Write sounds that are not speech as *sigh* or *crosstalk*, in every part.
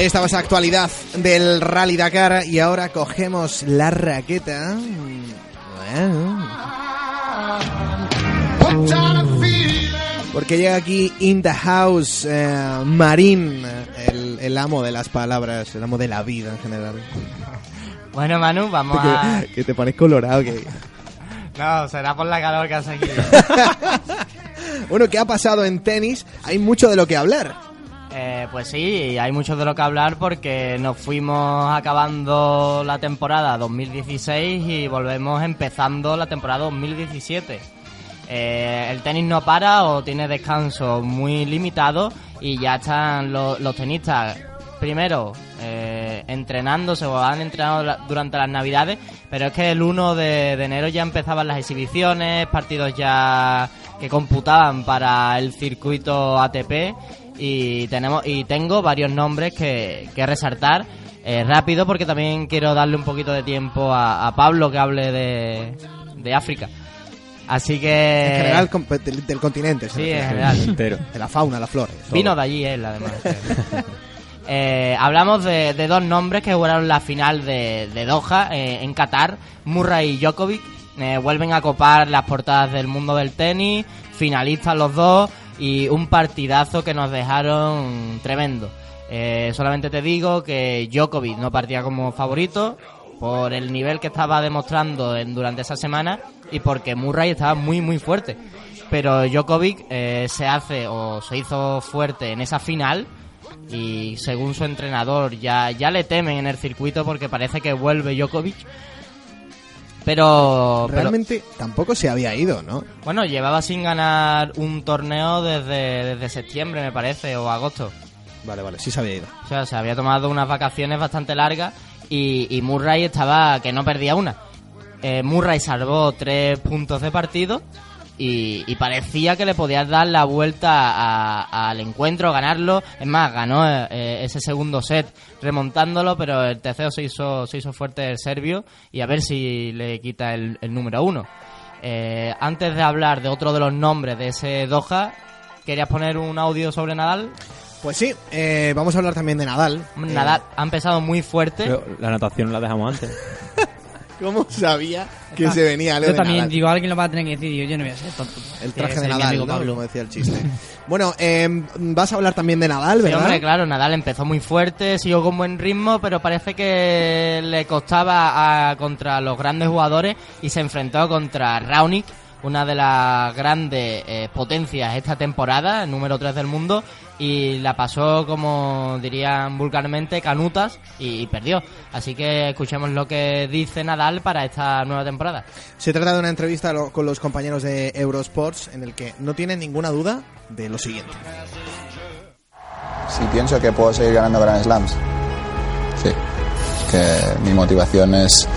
Ahí estaba esa actualidad del Rally Dakar y ahora cogemos la raqueta. Porque llega aquí In the House eh, Marín, el, el amo de las palabras, el amo de la vida en general. Bueno, Manu, vamos a... Que, que te pones colorado. Que... No, será por la calor que hace aquí. *laughs* Bueno, ¿qué ha pasado en tenis? Hay mucho de lo que hablar. Eh, pues sí, hay mucho de lo que hablar porque nos fuimos acabando la temporada 2016 y volvemos empezando la temporada 2017. Eh, el tenis no para o tiene descanso muy limitado y ya están lo- los tenistas primero eh, entrenándose o han entrenado durante las navidades, pero es que el 1 de, de enero ya empezaban las exhibiciones, partidos ya que computaban para el circuito ATP y tenemos y tengo varios nombres que, que resaltar eh, rápido porque también quiero darle un poquito de tiempo a, a Pablo que hable de, de África. Así que... En general del, del continente. Sí, en general. Entero. De la fauna, la flora. todo. Vino de allí él, además. *laughs* Eh, hablamos de, de dos nombres que jugaron la final de, de Doha eh, en Qatar, Murray y Djokovic. Eh, vuelven a copar las portadas del mundo del tenis, finalistas los dos y un partidazo que nos dejaron tremendo. Eh, solamente te digo que Djokovic no partía como favorito por el nivel que estaba demostrando en- durante esa semana y porque Murray estaba muy muy fuerte. Pero Djokovic eh, se hace o se hizo fuerte en esa final y según su entrenador ya, ya le temen en el circuito porque parece que vuelve Djokovic. Pero, pero- Realmente tampoco se había ido, ¿no? bueno, llevaba sin ganar un torneo desde, desde septiembre me parece o agosto. Vale, vale, sí se había ido. O sea, se había tomado unas vacaciones bastante largas y, y Murray estaba que no perdía una. Eh, Murray salvó tres puntos de partido y, y parecía que le podía dar la vuelta a- al encuentro, ganarlo. Es más, ganó eh, ese segundo set remontándolo, pero el tercero se hizo, se hizo fuerte el serbio y a ver si le quita el, el número uno. Eh, antes de hablar de otro de los nombres de ese Doha, ¿querías poner un audio sobre Nadal? Pues sí, eh, vamos a hablar también de Nadal. Nadal ha empezado muy fuerte. Pero la anotación la dejamos antes. *laughs* ¿Cómo sabía que se venía Leo Yo de también Nadal? digo, alguien lo va a tener que decir. Yo, yo no voy a ser tonto. El traje de Nadal, amigo ¿no? Pablo. como decía el *laughs* chiste. bueno, eh, vas a hablar también de Nadal, Sí, ¿verdad? hombre, claro, Nadal empezó muy fuerte, siguió con buen ritmo, pero parece que le costaba a- contra los grandes jugadores y se enfrentó contra Raonic, una de las grandes eh, potencias esta temporada, el número 3 del mundo, y la pasó, como dirían vulgarmente, canutas y, perdió. Así que escuchemos lo que dice Nadal para esta nueva temporada. Se trata de una entrevista con los compañeros de Eurosports en el que no tienen ninguna duda de lo siguiente. Si pienso que puedo seguir ganando Grand Slams, sí. Que mi motivación es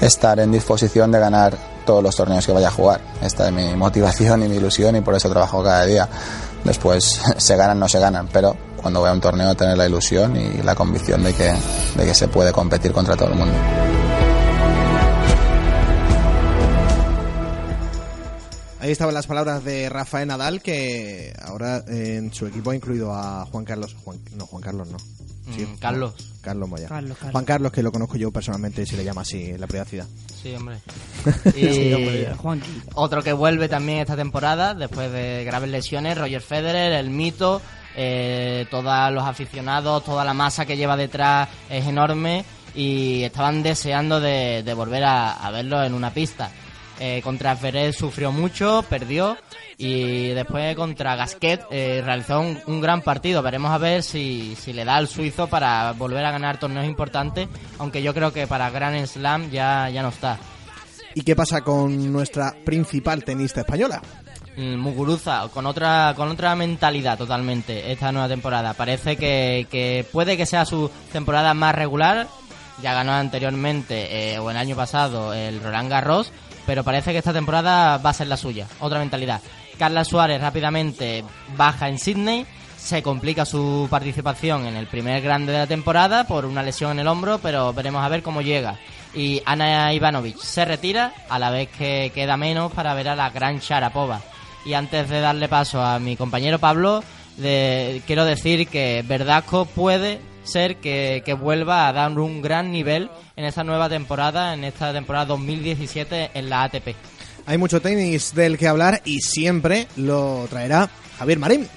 estar en disposición de ganar todos los torneos que vaya a jugar. Esta es mi motivación y mi ilusión y por eso trabajo cada día. Después *laughs* se ganan, no se ganan, pero cuando voy a un torneo tener la ilusión y la convicción de que, de que se puede competir contra todo el mundo. Ahí estaban las palabras de Rafael Nadal, que ahora eh, en su equipo ha incluido a Juan Carlos. Juan, no, Juan Carlos no. Sí, Mm, Carlos. Carlos Moya. Carlos, Carlos. Juan Carlos, que lo conozco yo personalmente, se le llama así en la privacidad. Sí, hombre. *laughs* Sí, Y Juanqui. otro que vuelve también esta temporada, después de graves lesiones, Roger Federer, el mito. eh, todos los aficionados, toda la masa que lleva detrás es enorme y estaban deseando de, de volver a, a verlo en una pista. Eh, contra Zverev sufrió mucho, perdió y después contra Gasquet eh, realizó un, un gran partido. Veremos a ver si, si le da al suizo para volver a ganar torneos importantes, aunque yo creo que para Grand Slam ya, ya no está. ¿Y qué pasa con nuestra principal tenista española? Mm, Muguruza con otra con otra mentalidad totalmente esta nueva temporada. Parece que, que puede que sea su temporada más regular. Ya ganó anteriormente eh, o el año pasado el Roland Garros, pero parece que esta temporada va a ser la suya. Otra mentalidad. Carla Suárez rápidamente baja en Sydney. Se complica su participación en el primer grande de la temporada por una lesión en el hombro, pero veremos a ver cómo llega. Y Ana Ivanovic se retira a la vez que queda menos para ver a la gran Sharapova. Y antes de darle paso a mi compañero Pablo, de- quiero decir que Verdasco puede ser que, que vuelva a dar un gran nivel en esta nueva temporada, en esta temporada 2017 en la ATP. Hay mucho tenis del que hablar y siempre lo traerá Javier Marín.